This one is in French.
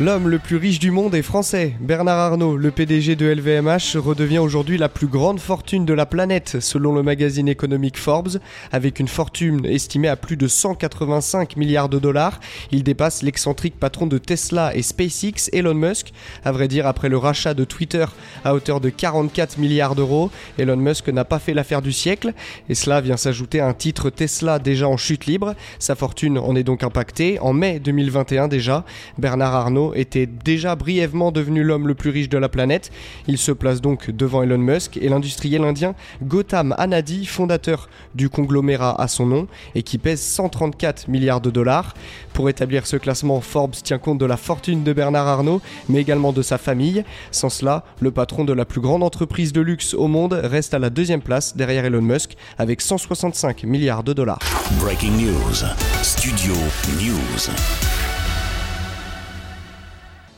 L'homme le plus riche du monde est français. Bernard Arnault, le PDG de LVMH, redevient aujourd'hui la plus grande fortune de la planète, selon le magazine économique Forbes. Avec une fortune estimée à plus de 185 milliards de dollars, il dépasse l'excentrique patron de Tesla et SpaceX, Elon Musk. À vrai dire, après le rachat de Twitter à hauteur de 44 milliards d'euros, Elon Musk n'a pas fait l'affaire du siècle. Et cela vient s'ajouter à un titre Tesla déjà en chute libre. Sa fortune en est donc impactée. En mai 2021 déjà, Bernard Arnault était déjà brièvement devenu l'homme le plus riche de la planète. Il se place donc devant Elon Musk et l'industriel indien Gautam Anadi, fondateur du conglomérat à son nom et qui pèse 134 milliards de dollars. Pour établir ce classement, Forbes tient compte de la fortune de Bernard Arnault, mais également de sa famille. Sans cela, le patron de la plus grande entreprise de luxe au monde reste à la deuxième place derrière Elon Musk avec 165 milliards de dollars. Breaking news. Studio News.